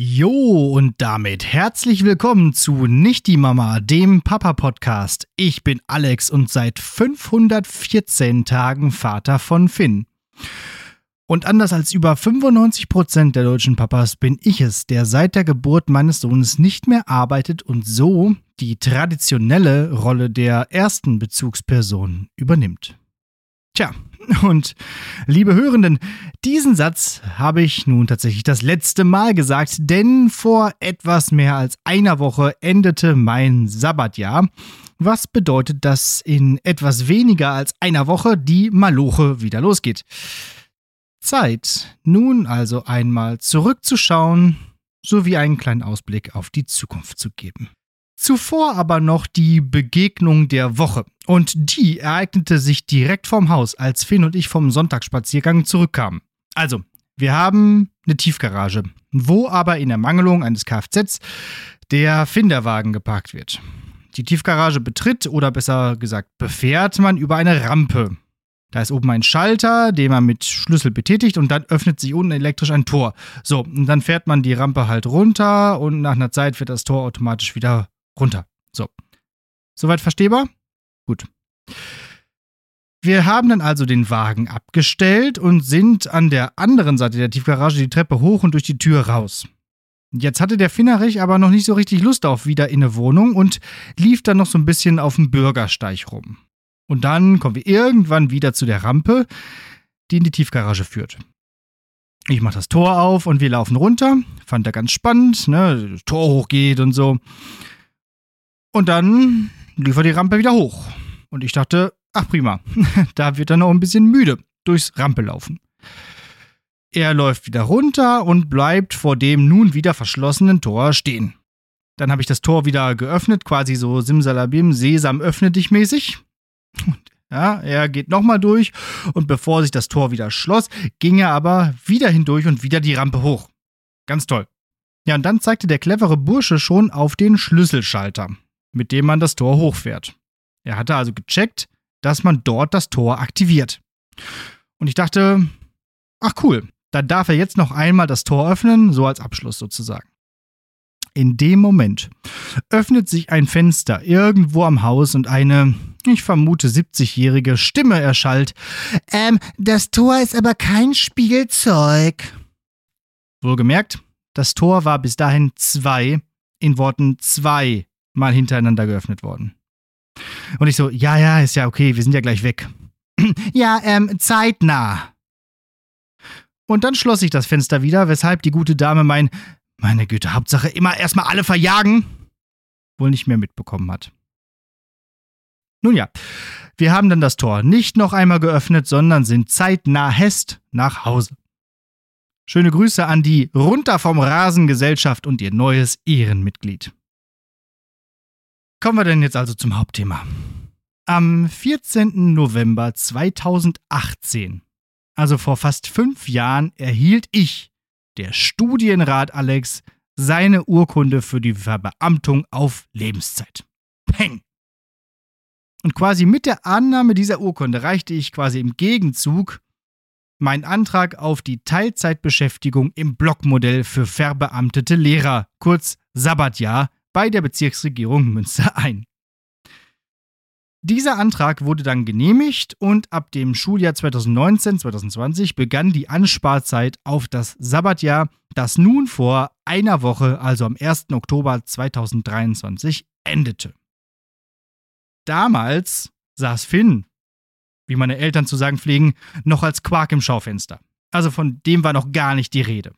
Jo, und damit herzlich willkommen zu Nicht die Mama, dem Papa-Podcast. Ich bin Alex und seit 514 Tagen Vater von Finn. Und anders als über 95% der deutschen Papas bin ich es, der seit der Geburt meines Sohnes nicht mehr arbeitet und so die traditionelle Rolle der ersten Bezugsperson übernimmt. Tja, und liebe Hörenden, diesen Satz habe ich nun tatsächlich das letzte Mal gesagt, denn vor etwas mehr als einer Woche endete mein Sabbatjahr, was bedeutet, dass in etwas weniger als einer Woche die Maloche wieder losgeht. Zeit, nun also einmal zurückzuschauen, sowie einen kleinen Ausblick auf die Zukunft zu geben. Zuvor aber noch die Begegnung der Woche. Und die ereignete sich direkt vorm Haus, als Finn und ich vom Sonntagsspaziergang zurückkamen. Also, wir haben eine Tiefgarage, wo aber in Ermangelung eines Kfz der Finderwagen geparkt wird. Die Tiefgarage betritt oder besser gesagt befährt man über eine Rampe. Da ist oben ein Schalter, den man mit Schlüssel betätigt und dann öffnet sich unten elektrisch ein Tor. So, und dann fährt man die Rampe halt runter und nach einer Zeit wird das Tor automatisch wieder runter. So. Soweit verstehbar? Gut. Wir haben dann also den Wagen abgestellt und sind an der anderen Seite der Tiefgarage die Treppe hoch und durch die Tür raus. Jetzt hatte der Finnerich aber noch nicht so richtig Lust auf wieder in eine Wohnung und lief dann noch so ein bisschen auf dem Bürgersteig rum. Und dann kommen wir irgendwann wieder zu der Rampe, die in die Tiefgarage führt. Ich mache das Tor auf und wir laufen runter. Fand er ganz spannend, ne? Tor hochgeht und so. Und dann lief er die Rampe wieder hoch. Und ich dachte, ach prima, da wird er noch ein bisschen müde durchs Rampe laufen. Er läuft wieder runter und bleibt vor dem nun wieder verschlossenen Tor stehen. Dann habe ich das Tor wieder geöffnet, quasi so Simsalabim, Sesam, öffne dich mäßig. Und ja, er geht nochmal durch und bevor sich das Tor wieder schloss, ging er aber wieder hindurch und wieder die Rampe hoch. Ganz toll. Ja, und dann zeigte der clevere Bursche schon auf den Schlüsselschalter mit dem man das Tor hochfährt. Er hatte also gecheckt, dass man dort das Tor aktiviert. Und ich dachte, ach cool, dann darf er jetzt noch einmal das Tor öffnen, so als Abschluss sozusagen. In dem Moment öffnet sich ein Fenster irgendwo am Haus und eine, ich vermute, 70-jährige Stimme erschallt. Ähm, das Tor ist aber kein Spielzeug. Wohlgemerkt, das Tor war bis dahin zwei, in Worten zwei mal hintereinander geöffnet worden. Und ich so, ja, ja, ist ja okay, wir sind ja gleich weg. ja, ähm, zeitnah. Und dann schloss ich das Fenster wieder, weshalb die gute Dame mein, meine Güte, Hauptsache immer erstmal alle verjagen, wohl nicht mehr mitbekommen hat. Nun ja, wir haben dann das Tor nicht noch einmal geöffnet, sondern sind zeitnah Hest nach Hause. Schöne Grüße an die Runter vom Rasen Gesellschaft und ihr neues Ehrenmitglied. Kommen wir denn jetzt also zum Hauptthema. Am 14. November 2018, also vor fast fünf Jahren, erhielt ich, der Studienrat Alex, seine Urkunde für die Verbeamtung auf Lebenszeit. Peng! Und quasi mit der Annahme dieser Urkunde reichte ich quasi im Gegenzug meinen Antrag auf die Teilzeitbeschäftigung im Blockmodell für verbeamtete Lehrer, kurz Sabbatjahr, bei der Bezirksregierung Münster ein. Dieser Antrag wurde dann genehmigt und ab dem Schuljahr 2019-2020 begann die Ansparzeit auf das Sabbatjahr, das nun vor einer Woche, also am 1. Oktober 2023, endete. Damals saß Finn, wie meine Eltern zu sagen pflegen, noch als Quark im Schaufenster. Also von dem war noch gar nicht die Rede.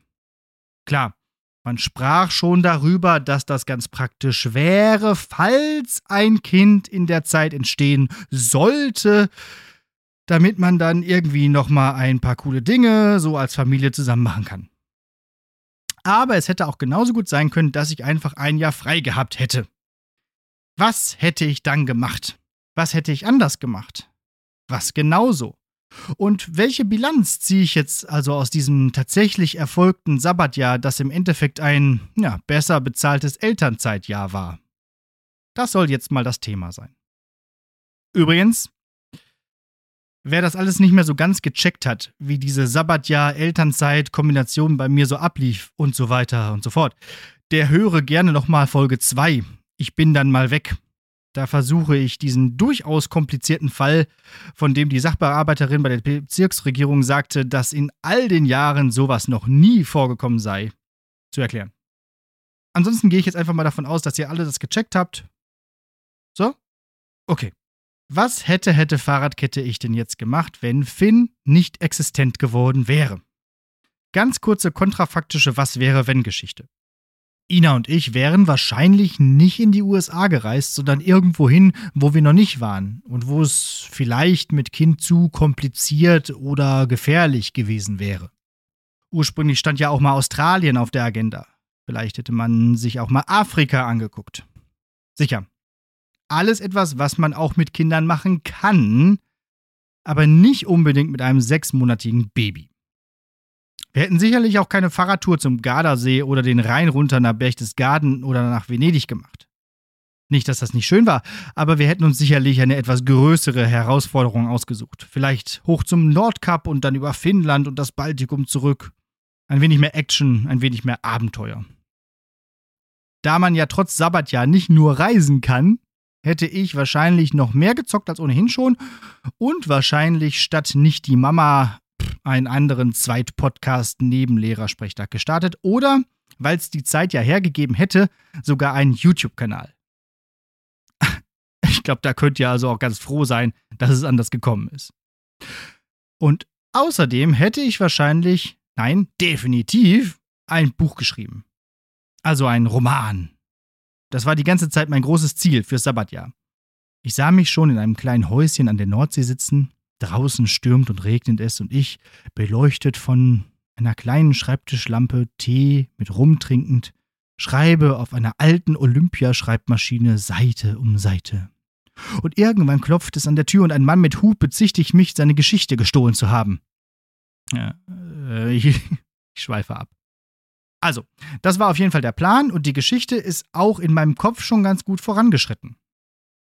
Klar, man sprach schon darüber, dass das ganz praktisch wäre, falls ein Kind in der Zeit entstehen sollte, damit man dann irgendwie noch mal ein paar coole Dinge so als Familie zusammen machen kann. Aber es hätte auch genauso gut sein können, dass ich einfach ein Jahr frei gehabt hätte. Was hätte ich dann gemacht? Was hätte ich anders gemacht? Was genauso? Und welche Bilanz ziehe ich jetzt also aus diesem tatsächlich erfolgten Sabbatjahr, das im Endeffekt ein ja, besser bezahltes Elternzeitjahr war? Das soll jetzt mal das Thema sein. Übrigens, wer das alles nicht mehr so ganz gecheckt hat, wie diese Sabbatjahr-Elternzeit-Kombination bei mir so ablief und so weiter und so fort, der höre gerne nochmal Folge 2. Ich bin dann mal weg. Da versuche ich diesen durchaus komplizierten Fall, von dem die Sachbearbeiterin bei der Bezirksregierung sagte, dass in all den Jahren sowas noch nie vorgekommen sei, zu erklären. Ansonsten gehe ich jetzt einfach mal davon aus, dass ihr alle das gecheckt habt. So? Okay. Was hätte, hätte Fahrradkette ich denn jetzt gemacht, wenn Finn nicht existent geworden wäre? Ganz kurze kontrafaktische Was wäre, wenn Geschichte. Ina und ich wären wahrscheinlich nicht in die USA gereist, sondern irgendwo hin, wo wir noch nicht waren und wo es vielleicht mit Kind zu kompliziert oder gefährlich gewesen wäre. Ursprünglich stand ja auch mal Australien auf der Agenda. Vielleicht hätte man sich auch mal Afrika angeguckt. Sicher. Alles etwas, was man auch mit Kindern machen kann, aber nicht unbedingt mit einem sechsmonatigen Baby. Wir hätten sicherlich auch keine Fahrradtour zum Gardasee oder den Rhein runter nach Berchtesgaden oder nach Venedig gemacht. Nicht, dass das nicht schön war, aber wir hätten uns sicherlich eine etwas größere Herausforderung ausgesucht. Vielleicht hoch zum Nordkap und dann über Finnland und das Baltikum zurück. Ein wenig mehr Action, ein wenig mehr Abenteuer. Da man ja trotz Sabbatjahr nicht nur reisen kann, hätte ich wahrscheinlich noch mehr gezockt als ohnehin schon und wahrscheinlich statt nicht die Mama einen anderen Zweitpodcast neben Lehrersprechtag gestartet oder, weil es die Zeit ja hergegeben hätte, sogar einen YouTube-Kanal. Ich glaube, da könnt ihr also auch ganz froh sein, dass es anders gekommen ist. Und außerdem hätte ich wahrscheinlich, nein, definitiv, ein Buch geschrieben. Also ein Roman. Das war die ganze Zeit mein großes Ziel fürs Sabbatjahr. Ich sah mich schon in einem kleinen Häuschen an der Nordsee sitzen, Draußen stürmt und regnet es und ich, beleuchtet von einer kleinen Schreibtischlampe, Tee mit Rum trinkend, schreibe auf einer alten Olympiaschreibmaschine Seite um Seite. Und irgendwann klopft es an der Tür und ein Mann mit Hut bezichtigt mich, seine Geschichte gestohlen zu haben. Ja, äh, ich, ich schweife ab. Also, das war auf jeden Fall der Plan und die Geschichte ist auch in meinem Kopf schon ganz gut vorangeschritten.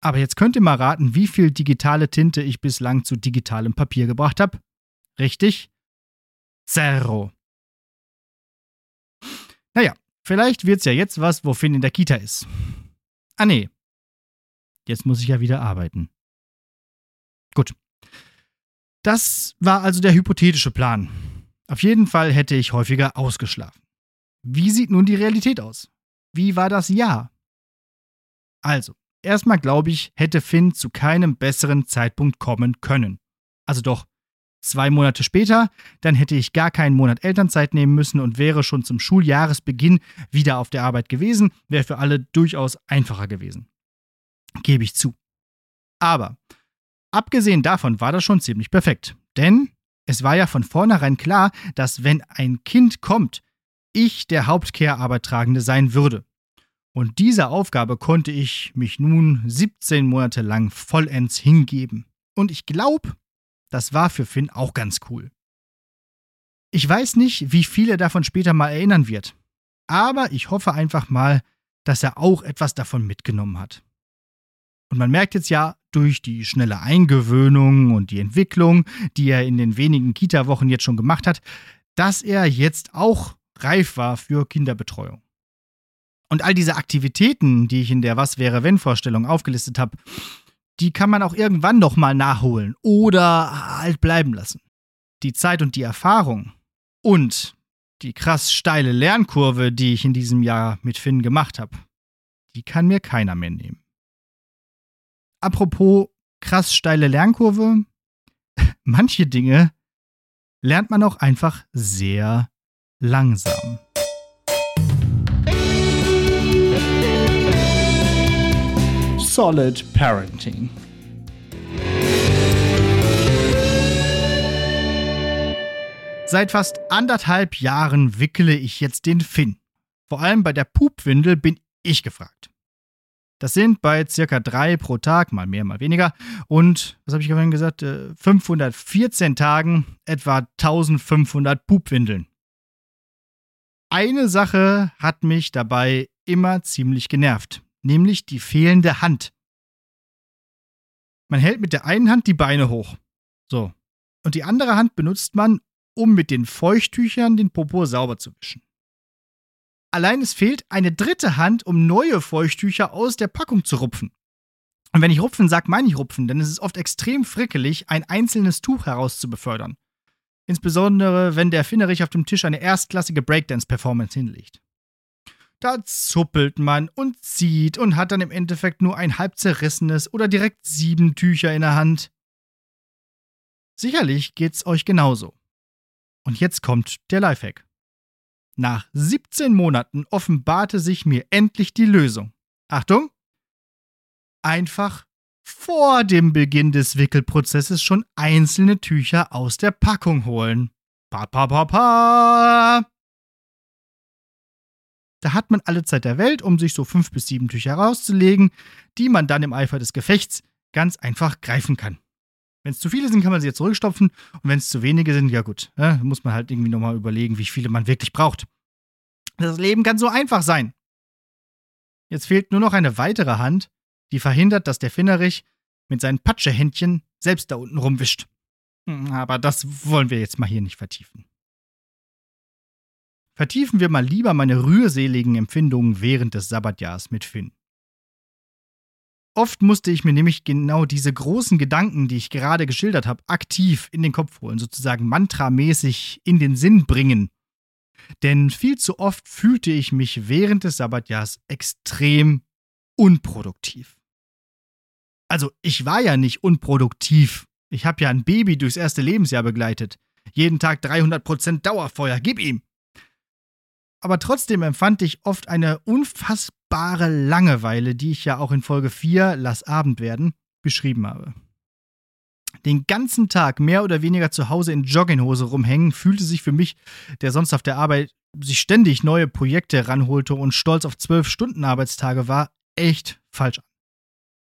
Aber jetzt könnt ihr mal raten, wie viel digitale Tinte ich bislang zu digitalem Papier gebracht habe. Richtig? Zero. Naja, vielleicht wird's ja jetzt was, wo Finn in der Kita ist. Ah nee. Jetzt muss ich ja wieder arbeiten. Gut. Das war also der hypothetische Plan. Auf jeden Fall hätte ich häufiger ausgeschlafen. Wie sieht nun die Realität aus? Wie war das Jahr? Also, Erstmal glaube ich, hätte Finn zu keinem besseren Zeitpunkt kommen können. Also doch, zwei Monate später, dann hätte ich gar keinen Monat Elternzeit nehmen müssen und wäre schon zum Schuljahresbeginn wieder auf der Arbeit gewesen, wäre für alle durchaus einfacher gewesen. Gebe ich zu. Aber, abgesehen davon war das schon ziemlich perfekt. Denn es war ja von vornherein klar, dass wenn ein Kind kommt, ich der Hauptcare-Arbeit sein würde. Und dieser Aufgabe konnte ich mich nun 17 Monate lang vollends hingeben. Und ich glaube, das war für Finn auch ganz cool. Ich weiß nicht, wie viel er davon später mal erinnern wird. Aber ich hoffe einfach mal, dass er auch etwas davon mitgenommen hat. Und man merkt jetzt ja durch die schnelle Eingewöhnung und die Entwicklung, die er in den wenigen Kita-Wochen jetzt schon gemacht hat, dass er jetzt auch reif war für Kinderbetreuung. Und all diese Aktivitäten, die ich in der Was wäre wenn Vorstellung aufgelistet habe, die kann man auch irgendwann noch mal nachholen oder halt bleiben lassen. Die Zeit und die Erfahrung und die krass steile Lernkurve, die ich in diesem Jahr mit Finn gemacht habe, die kann mir keiner mehr nehmen. Apropos krass steile Lernkurve, manche Dinge lernt man auch einfach sehr langsam. Solid Parenting. Seit fast anderthalb Jahren wickele ich jetzt den Finn. Vor allem bei der Pupwindel bin ich gefragt. Das sind bei circa drei pro Tag, mal mehr, mal weniger. Und, was habe ich vorhin gesagt, 514 äh, Tagen etwa 1500 Pupwindeln. Eine Sache hat mich dabei immer ziemlich genervt, nämlich die fehlende Hand. Man hält mit der einen Hand die Beine hoch. So. Und die andere Hand benutzt man, um mit den Feuchttüchern den Popo sauber zu wischen. Allein es fehlt eine dritte Hand, um neue Feuchttücher aus der Packung zu rupfen. Und wenn ich rupfen sage, meine ich rupfen, denn es ist oft extrem frickelig, ein einzelnes Tuch herauszubefördern. Insbesondere, wenn der Finnerich auf dem Tisch eine erstklassige Breakdance-Performance hinlegt. Da zuppelt man und zieht und hat dann im Endeffekt nur ein halb zerrissenes oder direkt sieben Tücher in der Hand. Sicherlich geht's euch genauso. Und jetzt kommt der Lifehack. Nach 17 Monaten offenbarte sich mir endlich die Lösung. Achtung! Einfach vor dem Beginn des Wickelprozesses schon einzelne Tücher aus der Packung holen. Pa, pa, pa, pa. Da hat man alle Zeit der Welt, um sich so fünf bis sieben Tücher rauszulegen, die man dann im Eifer des Gefechts ganz einfach greifen kann. Wenn es zu viele sind, kann man sie jetzt zurückstopfen. Und wenn es zu wenige sind, ja gut, ne, muss man halt irgendwie nochmal überlegen, wie viele man wirklich braucht. Das Leben kann so einfach sein. Jetzt fehlt nur noch eine weitere Hand, die verhindert, dass der Finnerich mit seinen Patschehändchen selbst da unten rumwischt. Hm, aber das wollen wir jetzt mal hier nicht vertiefen. Vertiefen wir mal lieber meine rührseligen Empfindungen während des Sabbatjahrs mit Finn. Oft musste ich mir nämlich genau diese großen Gedanken, die ich gerade geschildert habe, aktiv in den Kopf holen, sozusagen mantramäßig in den Sinn bringen. Denn viel zu oft fühlte ich mich während des Sabbatjahrs extrem unproduktiv. Also ich war ja nicht unproduktiv. Ich habe ja ein Baby durchs erste Lebensjahr begleitet. Jeden Tag 300% Dauerfeuer, gib ihm. Aber trotzdem empfand ich oft eine unfassbare Langeweile, die ich ja auch in Folge 4, Lass Abend werden, beschrieben habe. Den ganzen Tag mehr oder weniger zu Hause in Jogginghose rumhängen, fühlte sich für mich, der sonst auf der Arbeit sich ständig neue Projekte ranholte und stolz auf zwölf Stunden Arbeitstage war, echt falsch an.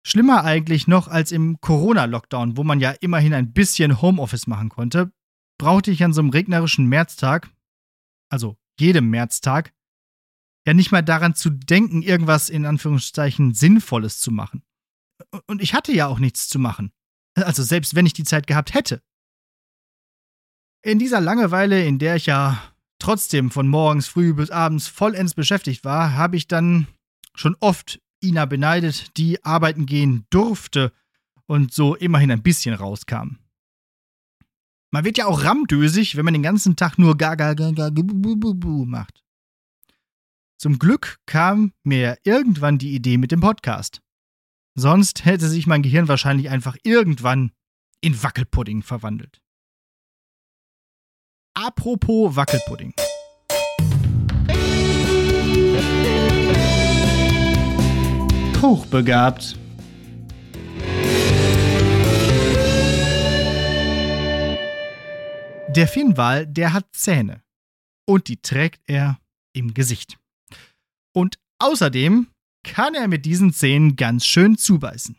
Schlimmer eigentlich noch als im Corona-Lockdown, wo man ja immerhin ein bisschen Homeoffice machen konnte, brauchte ich an so einem regnerischen Märztag, also jedem Märztag, ja nicht mal daran zu denken, irgendwas in Anführungszeichen Sinnvolles zu machen. Und ich hatte ja auch nichts zu machen. Also selbst wenn ich die Zeit gehabt hätte. In dieser Langeweile, in der ich ja trotzdem von morgens früh bis abends vollends beschäftigt war, habe ich dann schon oft Ina beneidet, die arbeiten gehen durfte und so immerhin ein bisschen rauskam. Man wird ja auch rammdösig, wenn man den ganzen Tag nur gaga gaga bu bu bu macht. Zum Glück kam mir irgendwann die Idee mit dem Podcast. Sonst hätte sich mein Gehirn wahrscheinlich einfach irgendwann in Wackelpudding verwandelt. Apropos Wackelpudding. Hochbegabt. Der Finnwal, der hat Zähne. Und die trägt er im Gesicht. Und außerdem kann er mit diesen Zähnen ganz schön zubeißen.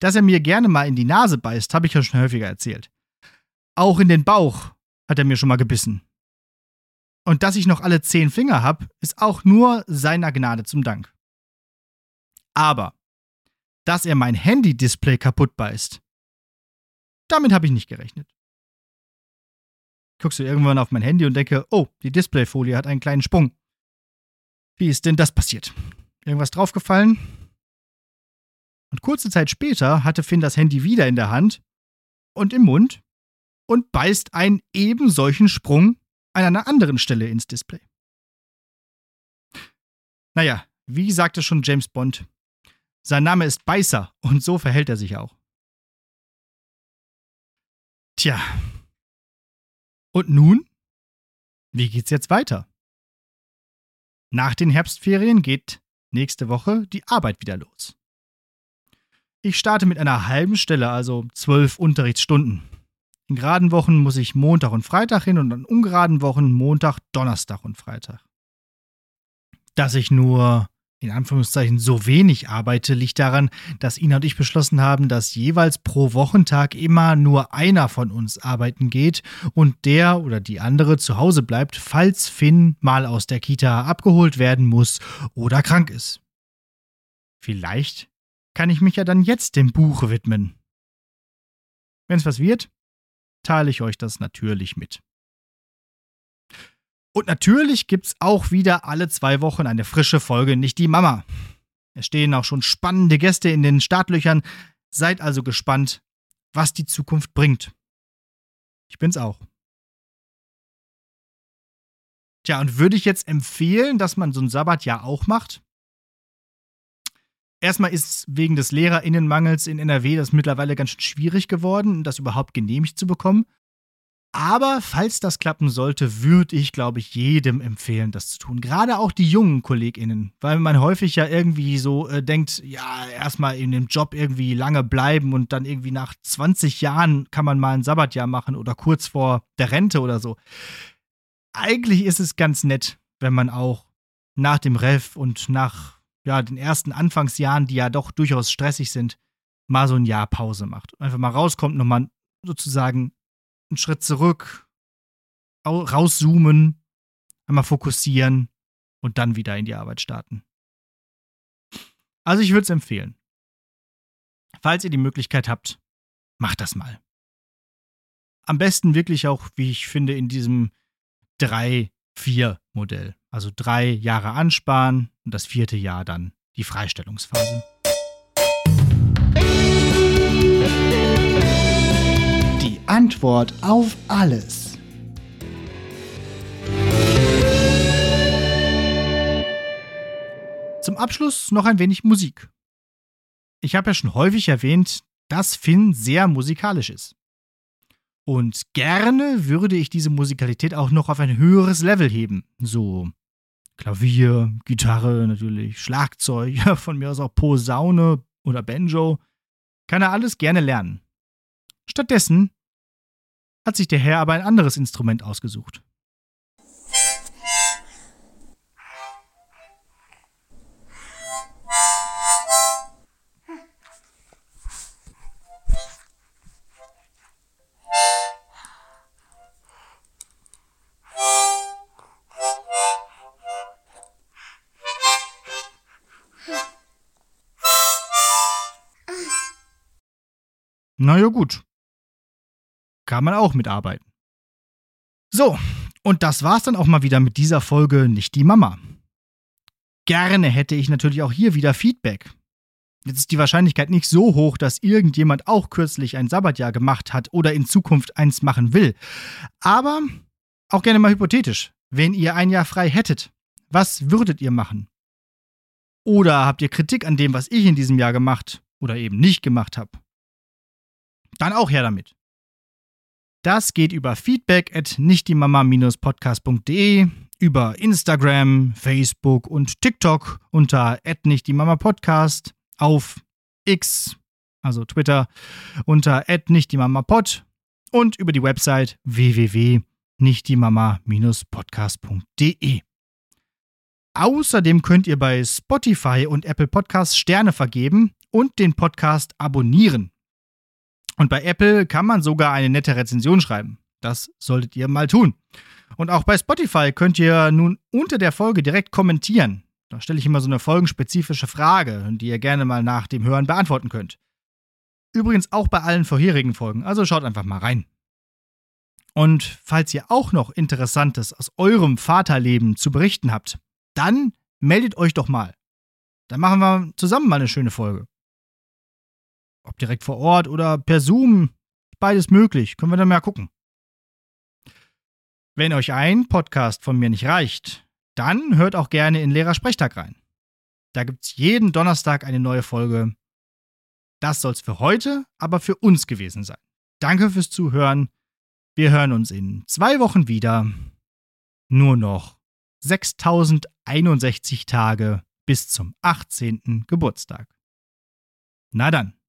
Dass er mir gerne mal in die Nase beißt, habe ich ja schon häufiger erzählt. Auch in den Bauch hat er mir schon mal gebissen. Und dass ich noch alle zehn Finger habe, ist auch nur seiner Gnade zum Dank. Aber, dass er mein Handy-Display kaputt beißt, damit habe ich nicht gerechnet. Guckst du irgendwann auf mein Handy und denke, oh, die Displayfolie hat einen kleinen Sprung. Wie ist denn das passiert? Irgendwas draufgefallen? Und kurze Zeit später hatte Finn das Handy wieder in der Hand und im Mund und beißt einen eben solchen Sprung an einer anderen Stelle ins Display. Naja, wie sagte schon James Bond, sein Name ist Beißer und so verhält er sich auch. Tja. Und nun? Wie geht's jetzt weiter? Nach den Herbstferien geht nächste Woche die Arbeit wieder los. Ich starte mit einer halben Stelle, also zwölf Unterrichtsstunden. In geraden Wochen muss ich Montag und Freitag hin und an ungeraden Wochen Montag, Donnerstag und Freitag. Dass ich nur in Anführungszeichen so wenig arbeite, liegt daran, dass Ina und ich beschlossen haben, dass jeweils pro Wochentag immer nur einer von uns arbeiten geht und der oder die andere zu Hause bleibt, falls Finn mal aus der Kita abgeholt werden muss oder krank ist. Vielleicht kann ich mich ja dann jetzt dem Buch widmen. Wenn es was wird, teile ich euch das natürlich mit. Und natürlich gibt's auch wieder alle zwei Wochen eine frische Folge Nicht die Mama. Es stehen auch schon spannende Gäste in den Startlöchern. Seid also gespannt, was die Zukunft bringt. Ich bin's auch. Tja, und würde ich jetzt empfehlen, dass man so ein Sabbatjahr auch macht? Erstmal ist wegen des Lehrerinnenmangels in NRW das mittlerweile ganz schön schwierig geworden, das überhaupt genehmigt zu bekommen. Aber falls das klappen sollte, würde ich, glaube ich, jedem empfehlen, das zu tun. Gerade auch die jungen KollegInnen, weil man häufig ja irgendwie so äh, denkt, ja, erstmal in dem Job irgendwie lange bleiben und dann irgendwie nach 20 Jahren kann man mal ein Sabbatjahr machen oder kurz vor der Rente oder so. Eigentlich ist es ganz nett, wenn man auch nach dem Ref und nach ja, den ersten Anfangsjahren, die ja doch durchaus stressig sind, mal so ein Jahr Pause macht. Einfach mal rauskommt, nochmal sozusagen einen Schritt zurück, rauszoomen, einmal fokussieren und dann wieder in die Arbeit starten. Also ich würde es empfehlen. Falls ihr die Möglichkeit habt, macht das mal. Am besten wirklich auch, wie ich finde, in diesem 3-4-Modell. Also drei Jahre ansparen und das vierte Jahr dann die Freistellungsphase. Antwort auf alles. Zum Abschluss noch ein wenig Musik. Ich habe ja schon häufig erwähnt, dass Finn sehr musikalisch ist. Und gerne würde ich diese Musikalität auch noch auf ein höheres Level heben. So Klavier, Gitarre natürlich, Schlagzeug, von mir aus auch Posaune oder Banjo. Kann er alles gerne lernen. Stattdessen hat sich der Herr aber ein anderes Instrument ausgesucht. Na ja, gut kann man auch mitarbeiten. So, und das war's dann auch mal wieder mit dieser Folge Nicht die Mama. Gerne hätte ich natürlich auch hier wieder Feedback. Jetzt ist die Wahrscheinlichkeit nicht so hoch, dass irgendjemand auch kürzlich ein Sabbatjahr gemacht hat oder in Zukunft eins machen will. Aber auch gerne mal hypothetisch, wenn ihr ein Jahr frei hättet, was würdet ihr machen? Oder habt ihr Kritik an dem, was ich in diesem Jahr gemacht oder eben nicht gemacht habe? Dann auch her damit. Das geht über feedback at nichtdiemama-podcast.de, über Instagram, Facebook und TikTok unter at nichtdiemama-podcast, auf X, also Twitter, unter at nichtdiemama-pod und über die Website www.nichtdiemama-podcast.de. Außerdem könnt ihr bei Spotify und Apple Podcasts Sterne vergeben und den Podcast abonnieren. Und bei Apple kann man sogar eine nette Rezension schreiben. Das solltet ihr mal tun. Und auch bei Spotify könnt ihr nun unter der Folge direkt kommentieren. Da stelle ich immer so eine folgenspezifische Frage, die ihr gerne mal nach dem Hören beantworten könnt. Übrigens auch bei allen vorherigen Folgen, also schaut einfach mal rein. Und falls ihr auch noch Interessantes aus eurem Vaterleben zu berichten habt, dann meldet euch doch mal. Dann machen wir zusammen mal eine schöne Folge. Ob direkt vor Ort oder per Zoom, beides möglich. Können wir dann mal gucken. Wenn euch ein Podcast von mir nicht reicht, dann hört auch gerne in Lehrersprechtag rein. Da gibt es jeden Donnerstag eine neue Folge. Das soll es für heute, aber für uns gewesen sein. Danke fürs Zuhören. Wir hören uns in zwei Wochen wieder. Nur noch 6061 Tage bis zum 18. Geburtstag. Na dann.